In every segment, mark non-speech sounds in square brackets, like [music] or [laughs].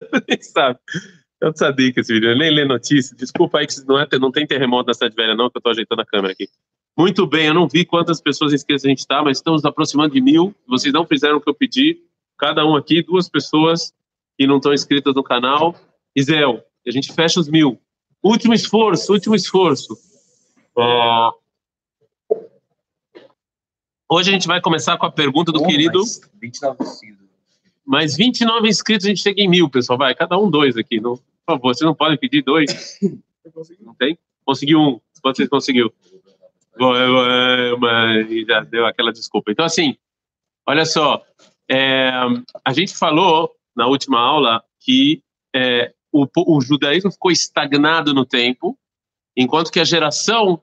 [laughs] nem sabe. Eu não sabia que esse vídeo, eu nem lê notícia. Desculpa aí que não, é, não tem terremoto na cidade velha, não, que eu tô ajeitando a câmera aqui. Muito bem, eu não vi quantas pessoas inscritas a gente está, mas estamos aproximando de mil. Vocês não fizeram o que eu pedi. Cada um aqui, duas pessoas que não estão inscritas no canal. Isel, a gente fecha os mil. Último esforço, último esforço. É... Hoje a gente vai começar com a pergunta do oh, querido. Mais 29 inscritos. Mais 29 inscritos, a gente chega em mil, pessoal. Vai, cada um dois aqui. Não, por favor, vocês não podem pedir dois. Não tem? Conseguiu um. Vocês conseguiu mas já deu aquela desculpa. Então, assim, olha só, é, a gente falou na última aula que é, o, o, judaísmo ficou estagnado no tempo, enquanto que a geração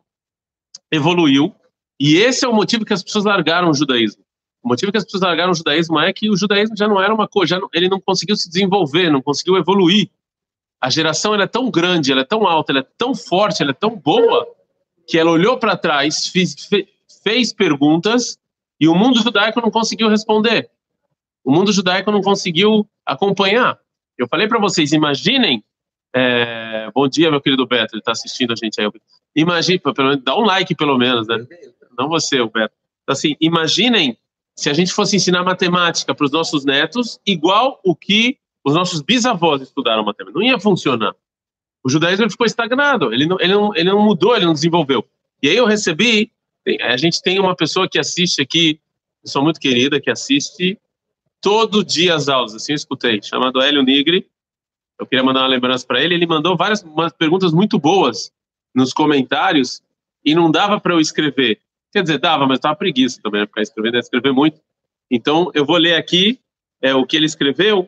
evoluiu, e esse é o motivo que as pessoas largaram o judaísmo. O motivo que as pessoas largaram o judaísmo é que o judaísmo já não era uma coisa, ele não conseguiu se desenvolver, não conseguiu evoluir. A geração é tão grande, ela é tão alta, ela é tão forte, ela é tão boa, que ela olhou para trás, fez, fez perguntas e o mundo judaico não conseguiu responder. O mundo judaico não conseguiu acompanhar. Eu falei para vocês, imaginem. É, bom dia, meu querido Beto, ele está assistindo a gente aí. Imagine, pelo menos, dá um like pelo menos, né? Não você, o Beto. Então, assim, imaginem se a gente fosse ensinar matemática para os nossos netos, igual o que os nossos bisavós estudaram matemática. Não ia funcionar. O judaísmo ficou estagnado, ele não, ele, não, ele não mudou, ele não desenvolveu. E aí eu recebi, a gente tem uma pessoa que assiste aqui, pessoa muito querida, que assiste todo dia as aulas, assim eu escutei, chamado Hélio Nigri. Eu queria mandar uma lembrança para ele. Ele mandou várias perguntas muito boas nos comentários e não dava para eu escrever. Quer dizer, dava, mas estava preguiça também, né, ficar escrevendo, escrever muito. Então, eu vou ler aqui é, o que ele escreveu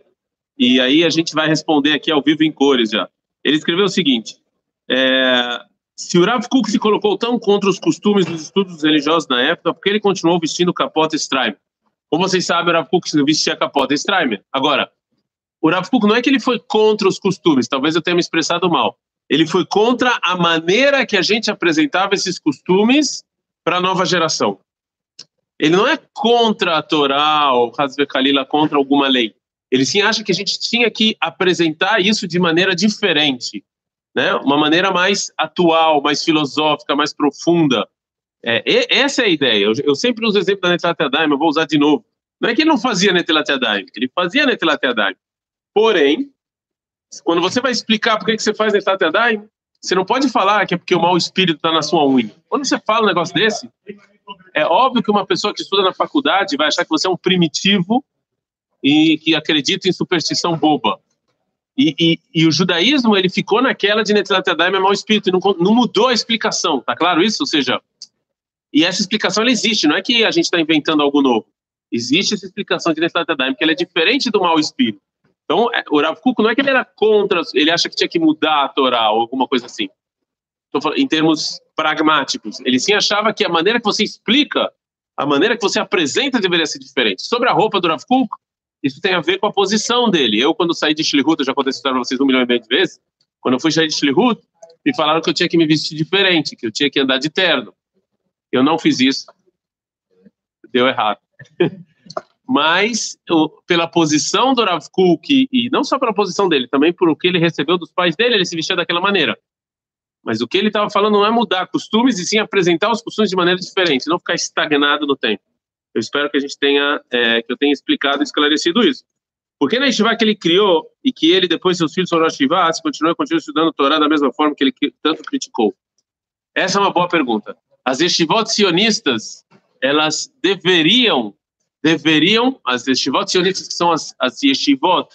e aí a gente vai responder aqui ao vivo em cores já. Ele escreveu o seguinte: é, se o Rav Kuk se colocou tão contra os costumes dos estudos religiosos na época, porque ele continuou vestindo capota Strymer? Como vocês sabem, o Rav Kuk vestia capota Strymer. Agora, o Rav Kuk não é que ele foi contra os costumes, talvez eu tenha me expressado mal. Ele foi contra a maneira que a gente apresentava esses costumes para a nova geração. Ele não é contra a Torá ou Hazve Kalila, contra alguma lei. Ele sim acha que a gente tinha que apresentar isso de maneira diferente, né? Uma maneira mais atual, mais filosófica, mais profunda. É, essa é a ideia. Eu, eu sempre uso o exemplo da Netilat Yadayim, eu vou usar de novo. Não é que ele não fazia Netilat Yadayim, ele fazia Netilat Yadayim. Porém, quando você vai explicar por que, que você faz Netilat Yadayim, você não pode falar que é porque o mau espírito está na sua unha. Quando você fala um negócio desse, é óbvio que uma pessoa que estuda na faculdade vai achar que você é um primitivo e que acredita em superstição boba. E, e, e, o judaísmo ele ficou naquela de Netilat Yadayim é mau espírito, não, não mudou a explicação, tá claro isso? Ou seja, e essa explicação ela existe, não é que a gente está inventando algo novo. Existe essa explicação de Netilat Yadayim, que ela é diferente do mau espírito. Então, é, o Rav Kuk não é que ele era contra, ele acha que tinha que mudar a Torá ou alguma coisa assim. Falando, em termos pragmáticos, ele sim achava que a maneira que você explica, a maneira que você apresenta deveria ser diferente. Sobre a roupa do Rav Kuk, isso tem a ver com a posição dele. Eu, quando saí de Shlihut, eu já contei história para vocês um milhão e meio de vezes, quando eu fui sair de Shlihut, me falaram que eu tinha que me vestir diferente, que eu tinha que andar de terno. Eu não fiz isso. Deu errado. [laughs] Mas, eu, pela posição do Rav Kuk, e não só pela posição dele, também por o que ele recebeu dos pais dele, ele se vestia daquela maneira. Mas o que ele estava falando não é mudar costumes, e sim apresentar os costumes de maneira diferente, não ficar estagnado no tempo. Eu espero que a gente tenha, é, que eu tenha explicado e esclarecido isso. Porque na Yeshiva que ele criou e que ele, depois seus filhos foram Yeshiva, se continua, continua estudando Torá da mesma forma que ele tanto criticou? Essa é uma boa pergunta. As Yeshivot sionistas, elas deveriam, deveriam, as Yeshivot sionistas que são as, as Yeshivot,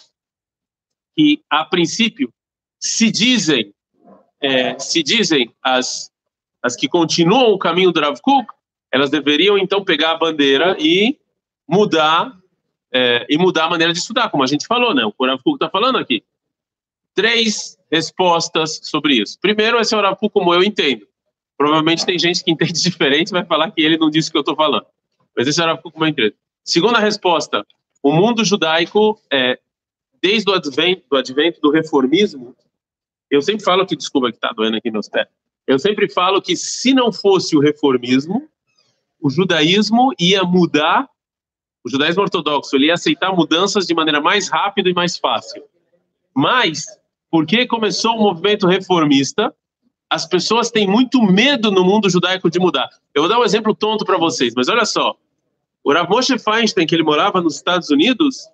que a princípio se dizem, é, se dizem as, as que continuam o caminho do Rav Kuk, elas deveriam então pegar a bandeira e mudar é, e mudar a maneira de estudar, como a gente falou, né? O Rav está falando aqui. Três respostas sobre isso. Primeiro, esse é o Rav como eu entendo. Provavelmente tem gente que entende [laughs] diferente vai falar que ele não disse o que eu estou falando. Mas esse é o Rav como eu entendo. Segunda resposta, o mundo judaico, é, desde o advento, do advento do reformismo, eu sempre falo que, desculpa que está doendo aqui meus pés, eu sempre falo que se não fosse o reformismo, o judaísmo ia mudar, o judaísmo ortodoxo, ele ia aceitar mudanças de maneira mais rápida e mais fácil. Mas, porque começou o movimento reformista, as pessoas têm muito medo no mundo judaico de mudar. Eu vou dar um exemplo tonto para vocês, mas olha só. O Rav Moshe Feinstein, que ele morava nos Estados Unidos,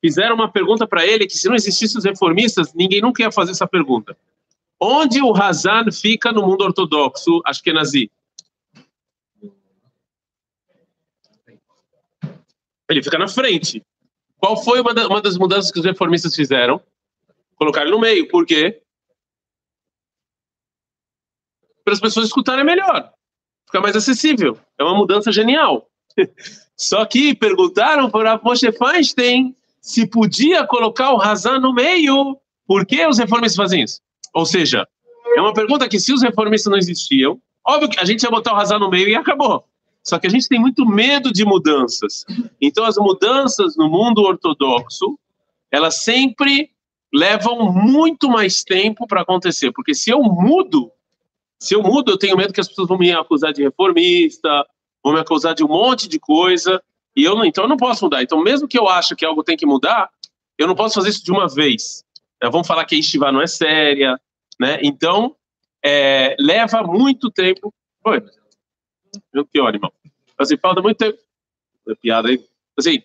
fizeram uma pergunta para ele que se não existissem os reformistas, ninguém nunca ia fazer essa pergunta. Onde o Hazan fica no mundo ortodoxo Ashkenazi? Ele fica na frente. Qual foi uma, da, uma das mudanças que os reformistas fizeram? Colocar ele no meio. Por quê? Para as pessoas escutarem melhor. Ficar mais acessível. É uma mudança genial. Só que perguntaram para Moshe Feinstein se podia colocar o Hazan no meio. Por que os reformistas fazem isso? Ou seja, é uma pergunta que se os reformistas não existiam, óbvio que a gente ia botar o Hazan no meio e acabou. Só que a gente tem muito medo de mudanças. Então, as mudanças no mundo ortodoxo, elas sempre levam muito mais tempo para acontecer. Porque se eu mudo, se eu mudo, eu tenho medo que as pessoas vão me acusar de reformista, vão me acusar de um monte de coisa, e eu não, então eu não posso mudar. Então, mesmo que eu ache que algo tem que mudar, eu não posso fazer isso de uma vez. É, vamos falar que a estiva não é séria, né? Então, é, leva muito tempo. Oi, meu pior, irmão. Assim, falta muito tempo. É piada aí. Assim,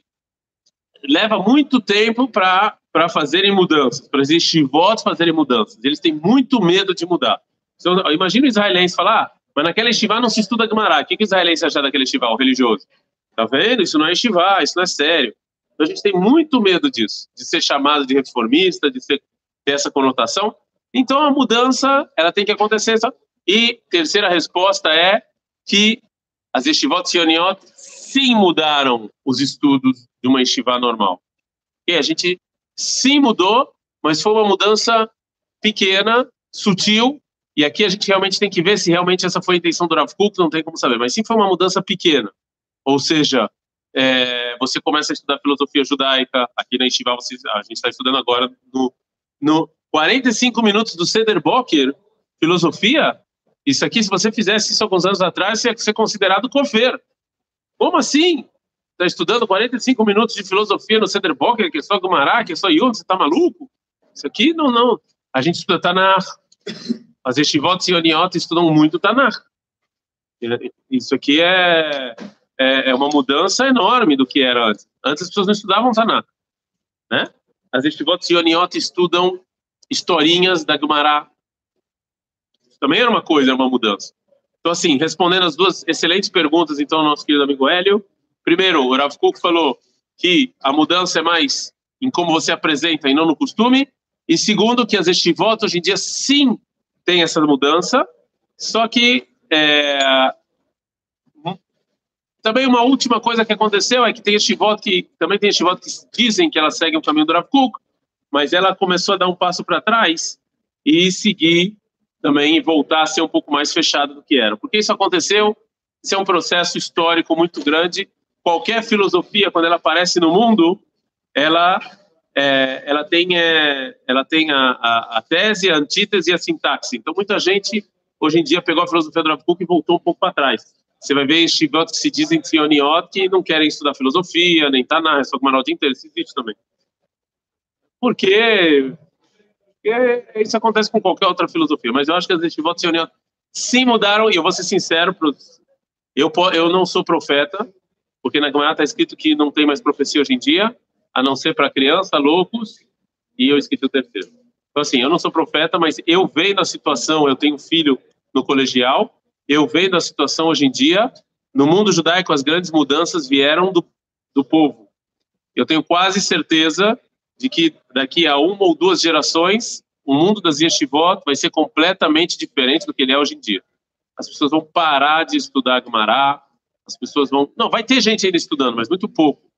leva muito tempo para para fazerem mudanças, para existir votos fazerem mudanças. Eles têm muito medo de mudar. Então, imagina o israelense falar, ah, mas naquela estivá não se estuda Gemara. O que, que o israelense acha daquele estivá, o religioso? Tá vendo? Isso não é estivá, isso não é sério. Então a gente tem muito medo disso, de ser chamado de reformista, de ser, ter essa conotação. Então a mudança, ela tem que acontecer. Sabe? E terceira resposta é que as estivot sioniot sim mudaram os estudos de uma estivá normal. E a gente sim mudou, mas foi uma mudança pequena, sutil, e aqui a gente realmente tem que ver se realmente essa foi a intenção do Rav Kuk, não tem como saber, mas sim foi uma mudança pequena. Ou seja, é, você começa a estudar filosofia judaica, aqui na Estivá a gente está estudando agora no, no 45 minutos do Seder Boker, filosofia, isso aqui, se você fizesse isso alguns anos atrás, ia ser considerado cofer. Como assim? Está estudando 45 minutos de filosofia no Seder Boker, que é só Gumará, que é só Yud, você está maluco? Isso aqui, não, não. A gente estuda Tanakh. As Estivot e Oniot estudam muito Tanakh. Isso aqui é, é, é, uma mudança enorme do que era antes. Antes as pessoas não estudavam Tanakh. Né? As Estivot e Oniot estudam historinhas da Gumará, também era uma coisa, era uma mudança. Então, assim, respondendo as duas excelentes perguntas, então, nosso querido amigo Hélio. Primeiro, o Rav Kuk falou que a mudança é mais em como você apresenta e não no costume. E segundo, que as estivotas hoje em dia sim tem essa mudança, só que é, também uma última coisa que aconteceu é que tem estivot que também tem estivot que dizem que ela segue o caminho do Rav Kuk, mas ela começou a dar um passo para trás e seguir também voltar a ser um pouco mais fechado do que era. Porque isso aconteceu, isso é um processo histórico muito grande. Qualquer filosofia, quando ela aparece no mundo, ela é, ela tem, é, ela tem a, a, a, tese, a antítese e a sintaxe. Então, muita gente, hoje em dia, pegou a filosofia do Rav e voltou um pouco para trás. Você vai ver estigotes que se dizem tsioniot que não querem estudar filosofia, nem tá na só com o dia inteiro, isso existe também. Porque porque isso acontece com qualquer outra filosofia. Mas eu acho que as estivotas sionianas sim mudaram, e eu vou ser sincero, eu, eu não sou profeta, porque na Gemara está escrito que não tem mais profecia hoje em dia, a não ser para criança, loucos, e eu esqueci o terceiro. Então, assim, eu não sou profeta, mas eu vejo a situação, eu tenho filho no colegial, eu vejo a situação hoje em dia, no mundo judaico, as grandes mudanças vieram do, do povo. Eu tenho quase certeza de que daqui a uma ou duas gerações o mundo das yeshivot vai ser completamente diferente do que ele é hoje em dia. As pessoas vão parar de estudar Gemara, as pessoas vão... Não, vai ter gente ainda estudando, mas muito pouco.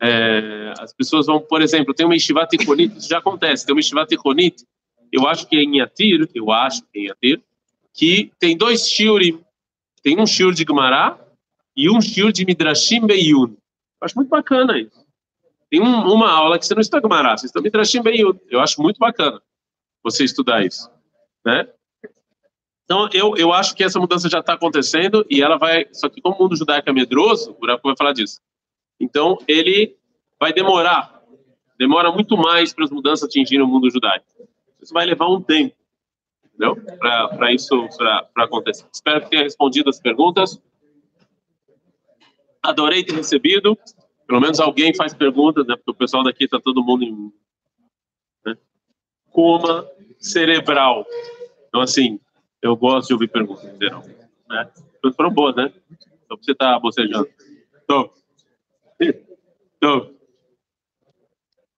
É, as pessoas vão, por exemplo, tem uma yeshiva ticonit, isso já acontece, tem uma yeshiva ticonit, eu acho que é em Yatir, eu acho que é em Yatir, que tem dois shiurim, tem um shiur de Gemara e um shiur de Midrashim Beyun. Eu acho muito bacana isso. Tem um, uma aula que você não estuda Gumará, você estuda Midrashim Beyud. Eu acho muito bacana você estudar isso, né? Então, eu, eu acho que essa mudança já está acontecendo e ela vai... Só que como o mundo judaico é medroso, o Buraco vai falar disso. Então, ele vai demorar. demora muito mais para as mudanças atingirem o mundo judaico. Isso vai levar um tempo, entendeu? Para isso para acontecer. Espero que tenha respondido as perguntas. Adorei ter recebido. Pelo menos alguém faz perguntas, né? Porque o pessoal daqui está todo mundo em né? coma cerebral. Então, assim, eu gosto de ouvir perguntas em geral. Né? Foram boas, né? Para você estar tá bocejando. Então, então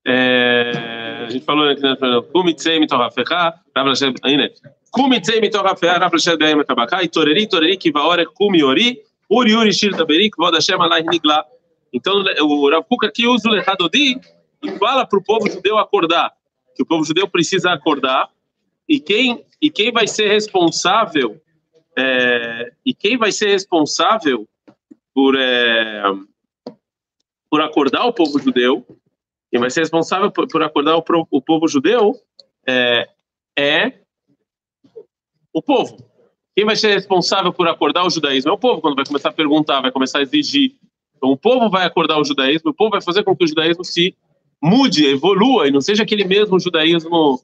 é, a gente falou aqui, né? Kumitzei mitorafecha, Rav Lashem, ainda. Kumitzei mitorafecha, Rav Lashem be'em etabaka, itoreri, toreri, kivaore, kumiori, uri, uri, shir taberi, kvod Hashem alai nigla. Então, o Rav Kuk aqui usa o Lechadodi e fala para o povo judeu acordar, que o povo judeu precisa acordar, e quem, e quem vai ser responsável, é, e quem vai ser responsável por, é, por acordar o povo judeu, quem vai ser responsável por, por acordar o, o, povo judeu é, é o povo. Quem vai ser responsável por acordar o judaísmo é o povo, quando vai começar a perguntar, vai começar a exigir. Então, o povo vai acordar o judaísmo, o povo vai fazer com que o judaísmo se mude, evolua, e não seja aquele mesmo judaísmo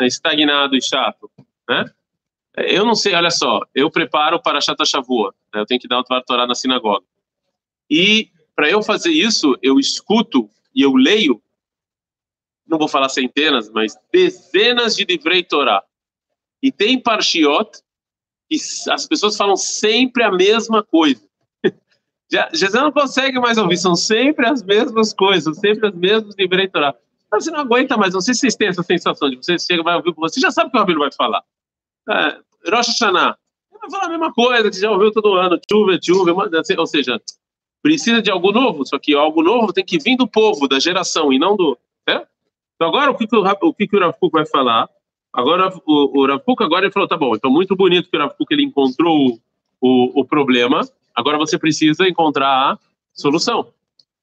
estagnado e chato. Né? Eu não sei, olha só, eu preparo para Chata Shavua, né? eu tenho que dar o Torá na sinagoga. E para eu fazer isso, eu escuto e eu leio, não vou falar centenas, mas dezenas de livrei Torá. E tem parshiot que as pessoas falam sempre a mesma coisa. [laughs] Já, já não consegue mais ouvir, são sempre as mesmas coisas, sempre as mesmas livrei Torá. Você não aguenta mais, não sei se vocês têm essa sensação de você chega vai ouvir, você já sabe o que o Rabino vai falar. É, Rosh Hashanah, vai falar a mesma coisa que já ouviu todo ano, chuva, chuva, ou seja, precisa de algo novo, só que algo novo tem que vir do povo, da geração, e não do... É? Então agora o que, que o, o, que que o vai falar? Agora o, o agora ele falou, tá bom, então muito bonito que o Rav Kuk ele encontrou o, o, problema, agora você precisa encontrar a solução.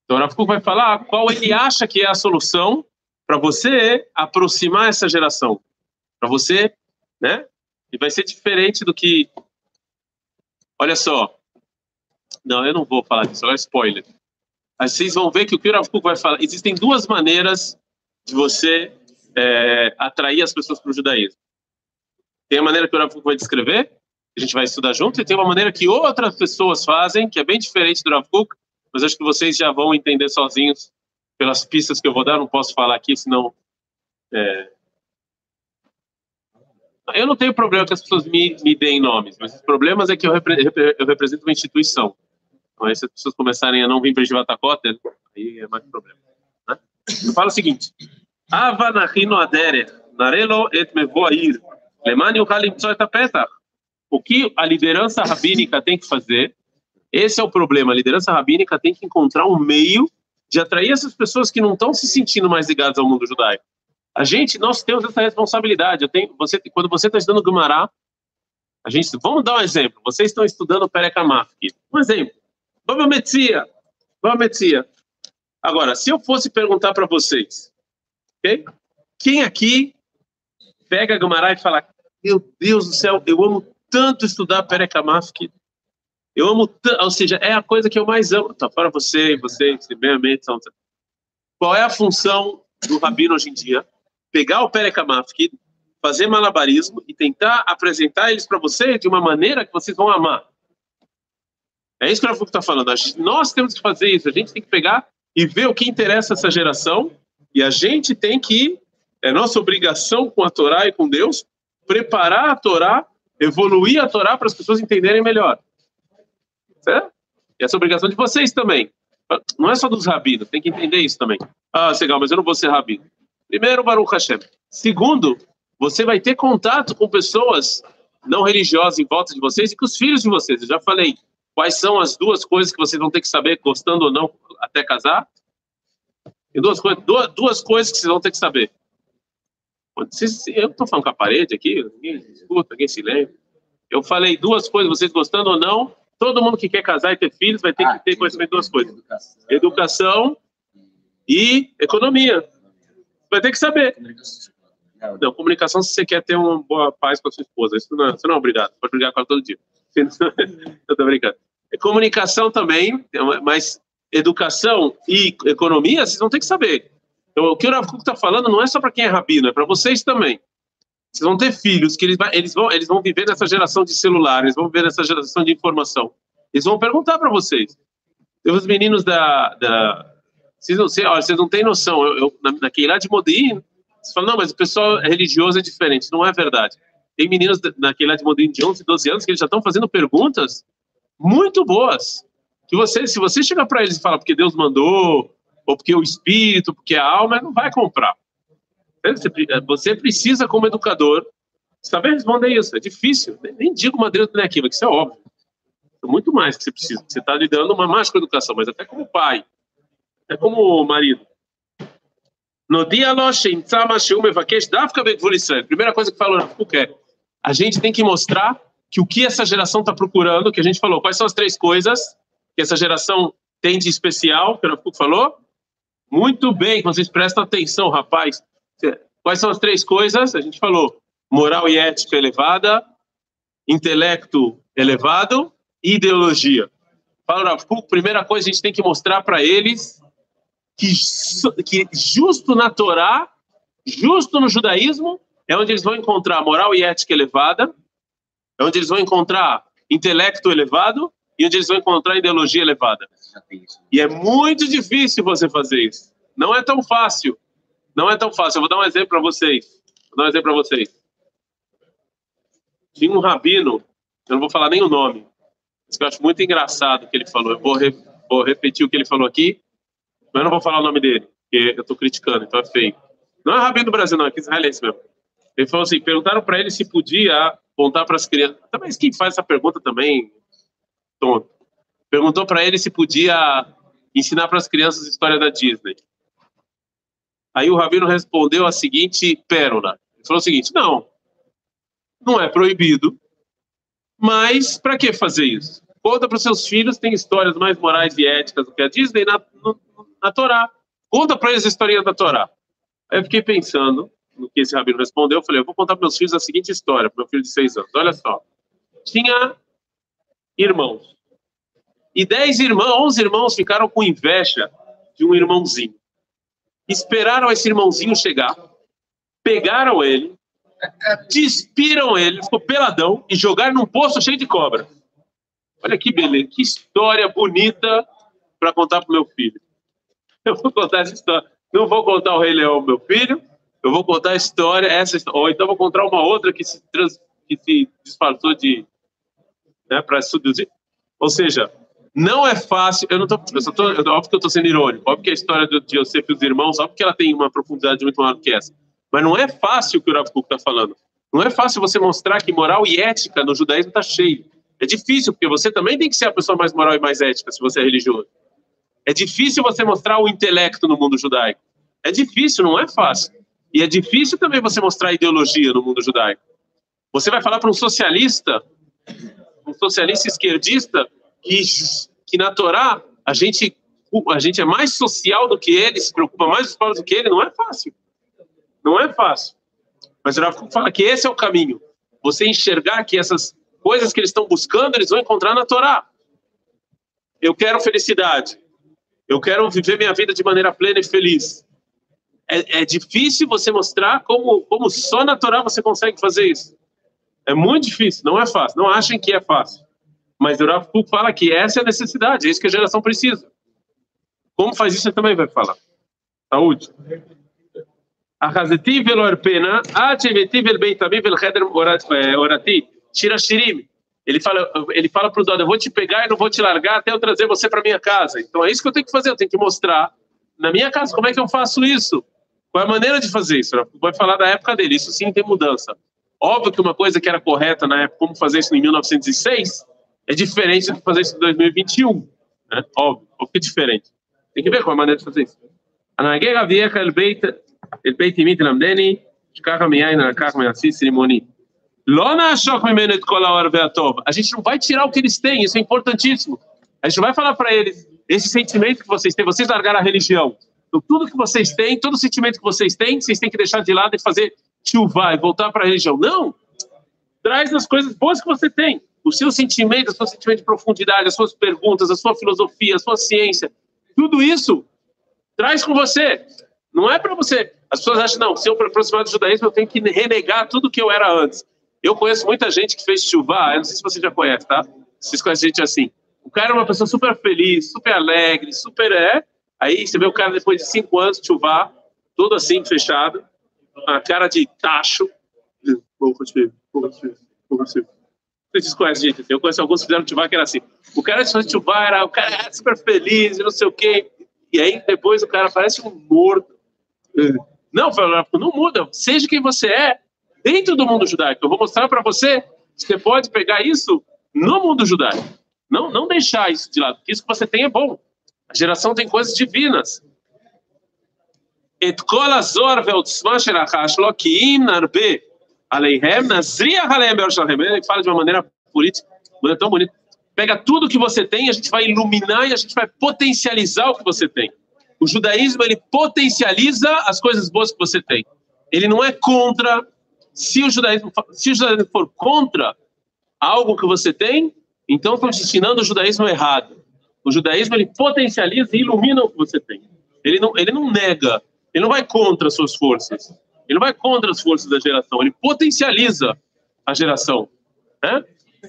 Então o Rav Kuk vai falar qual ele acha que é a solução para você aproximar essa geração, para você, né? E vai ser diferente do que, olha só, não, eu não vou falar disso, é spoiler. Mas vocês vão ver que o que o vai falar. Existem duas maneiras de você é, atrair as pessoas para o judaísmo. Tem a maneira que o Rav vai descrever, que a gente vai estudar junto, e tem uma maneira que outras pessoas fazem, que é bem diferente do Rav mas acho que vocês já vão entender sozinhos pelas pistas que eu vou dar. Não posso falar aqui, senão. É... Eu não tenho problema que as pessoas me, me deem nomes, mas os problemas é que eu, repre, eu represento uma instituição. Então, se as pessoas começarem a não vir para Jivatacota, aí é mais problema. Né? Eu falo o seguinte: Ava nachino adere, narelo et mevoair, lemani uchalim petach. O que a liderança rabínica tem que fazer? Esse é o problema. A liderança rabínica tem que encontrar um meio de atrair essas pessoas que não estão se sentindo mais ligadas ao mundo judaico. A gente, nós temos essa responsabilidade. Eu tenho, você, quando você está estudando Gumará, a gente, vamos dar um exemplo. Vocês estão estudando Perekamaf. Um exemplo. Babametzia. Babametzia. Agora, se eu fosse perguntar para vocês? Quem aqui pega a Gumará e fala, meu Deus do céu, eu amo tanto estudar que eu amo ou seja, é a coisa que eu mais amo. Tá fora você, você, primeiramente, são... Qual é a função do rabino hoje em dia? Pegar o Perekamaf, fazer malabarismo e tentar apresentar eles para você de uma maneira que vocês vão amar. É isso que o Rafa está falando. Nós temos que fazer isso. A gente tem que pegar e ver o que interessa essa geração e a gente tem que, é nossa obrigação com a Torá e com Deus, preparar a Torá, evoluir a Torá para as pessoas entenderem melhor. Certo? E essa obrigação de vocês também. Não é só dos rabinos, tem que entender isso também. Ah, legal, mas eu não vou ser rabino. Primeiro, Baruch Hashem. Segundo, você vai ter contato com pessoas não religiosas em volta de vocês e com os filhos de vocês. Eu já falei, Quais são as duas coisas que vocês vão ter que saber, gostando ou não, até casar? Tem duas, coisas, duas, duas coisas que vocês vão ter que saber. Eu estou falando com a parede aqui, ninguém escuta, ninguém se lembra. Eu falei duas coisas, vocês gostando ou não, todo mundo que quer casar e ter filhos vai ter ah, que ter conhecimento de duas coisas: educação, educação e economia. Vai ter que saber. Não, comunicação se você quer ter uma boa paz com a sua esposa. Isso não, você não é obrigado, pode brigar com ela todo dia. [laughs] Eu tô brincando. Comunicação também, mas educação e economia, vocês vão ter que saber. Então, o que o Rav está falando não é só para quem é rabino, é para vocês também. Vocês vão ter filhos que eles, eles, vão, eles vão viver nessa geração de celular, eles vão viver nessa geração de informação. Eles vão perguntar para vocês. Tem os meninos da. da vocês, não, vocês, olha, vocês não têm noção. Eu, eu, na, naquele lá de Modin, você fala, não, mas o pessoal religioso é diferente. Não é verdade. Tem meninos naquele lá de Modin de 11, 12 anos que eles já estão fazendo perguntas muito boas. Que você, se você chegar para eles e falar porque Deus mandou, ou porque o espírito, porque a alma, não vai comprar. Você precisa, como educador, saber responder isso. É difícil. Nem digo madeira aqui, que isso é óbvio. É muito mais que você precisa. Você está lidando uma mágica educação, mas até como pai, até como marido. No dia Primeira coisa que falou na é a gente tem que mostrar que o que essa geração está procurando, que a gente falou, quais são as três coisas que essa geração tem de especial, que o Rafuc falou? Muito bem, vocês prestam atenção, rapaz. Quais são as três coisas? A gente falou moral e ética elevada, intelecto elevado e ideologia. Fala, primeira coisa, a gente tem que mostrar para eles que, que justo na Torá, justo no judaísmo, é onde eles vão encontrar moral e ética elevada, é onde eles vão encontrar intelecto elevado e onde eles vão encontrar ideologia elevada. E é muito difícil você fazer isso. Não é tão fácil. Não é tão fácil. Eu vou dar um exemplo para vocês. Vou dar um exemplo para vocês. Tinha um rabino, eu não vou falar nem o nome, mas eu acho muito engraçado o que ele falou. Eu vou, re, vou repetir o que ele falou aqui, mas eu não vou falar o nome dele, porque eu estou criticando, então é feio. Não é rabino do Brasil, não, é que israelense mesmo. Ele falou assim: perguntaram para ele se podia contar para as crianças. Também quem faz essa pergunta também, tonto. Perguntou para ele se podia ensinar para as crianças a história da Disney. Aí o rabino respondeu a seguinte pérola. Ele falou o seguinte: não, não é proibido, mas para que fazer isso? Conta para os seus filhos, tem histórias mais morais e éticas do que a Disney na, no, na Torá. Conta para eles a historinha da Torá. Aí eu fiquei pensando no que esse rabino respondeu. Eu falei: eu vou contar para meus filhos a seguinte história, para meu filho de seis anos. Olha só. Tinha irmãos. E dez irmãos, onze irmãos ficaram com inveja de um irmãozinho esperaram esse irmãozinho chegar, pegaram ele, despiram ele, ficou peladão e jogaram num poço cheio de cobra. Olha que beleza, que história bonita para contar para meu filho. [laughs] Eu vou contar essa história. Não vou contar o Rei Leão, meu filho. Eu vou contar a história, essa história. Ou então vou contar uma outra que se, trans, que se disfarçou de. Né, para seduzir. Ou seja, não é fácil, eu não tô, eu só tô, óbvio que eu tô sendo irônico, óbvio que a história de Yosef e os irmãos, óbvio que ela tem uma profundidade muito maior que essa. Mas não é fácil o que o Rav está falando. Não é fácil você mostrar que moral e ética no judaísmo está cheio. É difícil, porque você também tem que ser a pessoa mais moral e mais ética se você é religioso. É difícil você mostrar o intelecto no mundo judaico. É difícil, não é fácil. E é difícil também você mostrar ideologia no mundo judaico. Você vai falar para um socialista, um socialista esquerdista, que, que na Torá a gente, a gente é mais social do que ele, se preocupa mais com os povos do que ele, não é fácil. Não é fácil. Mas o Rav fala que esse é o caminho. Você enxergar que essas coisas que eles estão buscando, eles vão encontrar na Torá. Eu quero felicidade. Eu quero viver minha vida de maneira plena e feliz. É, é difícil você mostrar como, como só na Torá você consegue fazer isso. É muito difícil, não é fácil. Não achem que é fácil. Mas o Rav Kuk fala que essa é a necessidade, é isso que a geração precisa. Como faz isso, você também vai falar. Saúde. Arrazeti velo arpena, ateveti vel beitamim vel eh, orati, tira. Ele fala, ele fala para o Dodo, eu vou te pegar e não vou te largar até eu trazer você para minha casa. Então é isso que eu tenho que fazer, eu tenho que mostrar na minha casa como é que eu faço isso. Qual é a maneira de fazer isso? Vai falar da época dele, isso sim tem mudança. Óbvio que uma coisa que era correta na época, como fazer isso em 1906, é diferente de fazer isso em 2021. Né? Óbvio, óbvio que é diferente. Tem que ver qual é a maneira de fazer isso. הנהגה רביעך אל בית, אל בית אמי תלמדני, שככה מיין לקח מעסיס רימוני. לא Lona A gente não vai tirar o que eles têm, isso é importantíssimo. A gente não vai falar para eles esse sentimento que vocês têm, vocês largaram a religião. Então, tudo que vocês têm, todo o sentimento que vocês têm, vocês têm que deixar de lado e fazer chuva e voltar para a religião. Não! Traz as coisas boas que você tem. O seu sentimento, o seu sentimento de profundidade, as suas perguntas, a sua filosofia, a sua ciência. Tudo isso traz com você. Não é para você. As pessoas acham, não, se eu me aproximar do judaísmo, eu tenho que renegar tudo que eu era antes. Eu conheço muita gente que fez chuvá, eu não sei se você já conhece, tá? Vocês conhecem gente assim. O cara é uma pessoa super feliz, super alegre, super é. Aí você vê o cara depois de cinco anos, chuvá, todo assim, fechado, a cara de tacho. Vocês conhecem gente assim? Eu conheço alguns que fizeram chuvá que era assim. O cara de chuvá era, o cara era super feliz não sei o quê. E aí depois o cara parece um morto. Não, não muda. Seja quem você é dentro do mundo judaico. Eu vou mostrar para você você pode pegar isso no mundo judaico. Não, não deixar isso de lado. Isso que você tem é bom. A geração tem coisas divinas. Et. Ele fala de uma maneira política, maneira tão bonita. Pega tudo que você tem, a gente vai iluminar e a gente vai potencializar o que você tem. O judaísmo, ele potencializa as coisas boas que você tem. Ele não é contra. Se o judaísmo, se o judaísmo for contra algo que você tem, então estão destinando o judaísmo errado. O judaísmo, ele potencializa e ilumina o que você tem. Ele não, ele não nega, ele não vai contra as suas forças. Ele não vai contra as forças da geração, ele potencializa a geração. Né?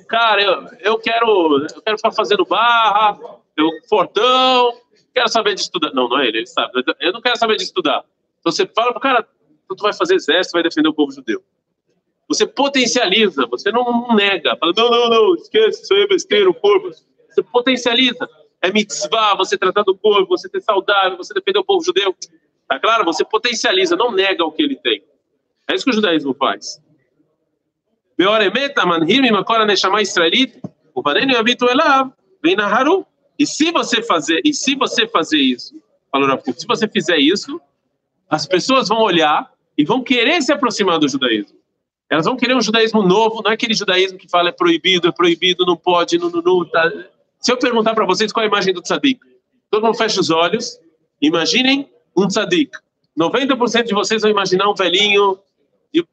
Cara, eu, eu, quero, eu quero ficar fazendo barra, eu fortão, quero saber de estudar. Não, não é ele, ele sabe. Eu não quero saber de estudar. Então você fala pro cara, tu vai fazer exército, vai defender o povo judeu. Você potencializa, você não nega. Fala, não, não, não, esquece, isso aí é besteira, o corpo. Você potencializa. É mitzvah, você tratar do corpo, você ter saudável, você defender o povo judeu. Tá claro? Você potencializa, não nega o que ele tem. É isso que o judaísmo faz. E se você fazer, e se você fazer isso, falou se você fizer isso, as pessoas vão olhar e vão querer se aproximar do judaísmo. Elas vão querer um judaísmo novo, não é aquele judaísmo que fala é proibido, é proibido, não pode, não, não, não tá. Se eu perguntar para vocês qual é a imagem do tzadik, todo mundo fecha os olhos, imaginem um tzadik. 90% de vocês vão imaginar um velhinho. De...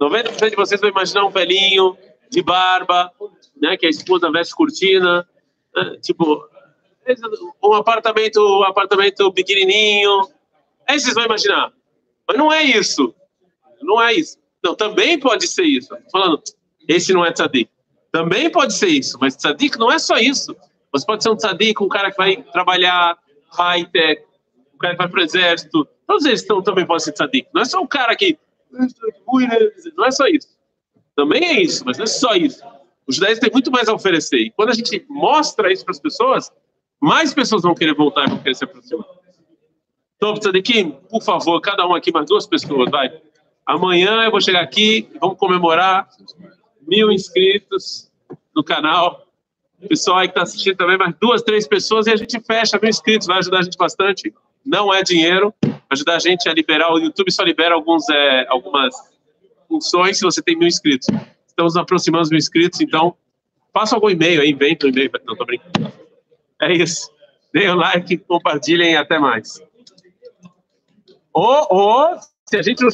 90% de vocês vão imaginar um velhinho de barba, né, que a esposa veste cortina, né, tipo, um apartamento, um apartamento pequenininho. Aí vocês vão imaginar. Mas não é isso. Não é isso. Não, também pode ser isso. Falando, esse não é tzadik. Também pode ser isso, mas tzadik não é só isso. Você pode ser um tzadik, um cara que vai trabalhar high-tech, um cara que vai para o exército. Todos eles estão, também podem ser tzadik. Não é só um cara que... Não é só isso. Também é isso, mas não é só isso. Os judaísmos têm muito mais a oferecer. E quando a gente mostra isso para as pessoas, mais pessoas vão querer voltar e vão querer se aproximar. Então, Tzadikim, por favor, cada um aqui, mais duas pessoas, vai. Amanhã eu vou chegar aqui, vamos comemorar mil inscritos no canal. O pessoal aí que está assistindo também, mais duas, três pessoas e a gente fecha mil inscritos, vai ajudar a gente bastante. Não é dinheiro, ajudar a gente a liberar. O YouTube só libera alguns, é, algumas funções se você tem mil inscritos. Estamos aproximando os mil inscritos, então faça algum e-mail aí, inventa um e-mail. Não, tô brincando. É isso. Deem o like, compartilhem e até mais. Ou, ou se a gente não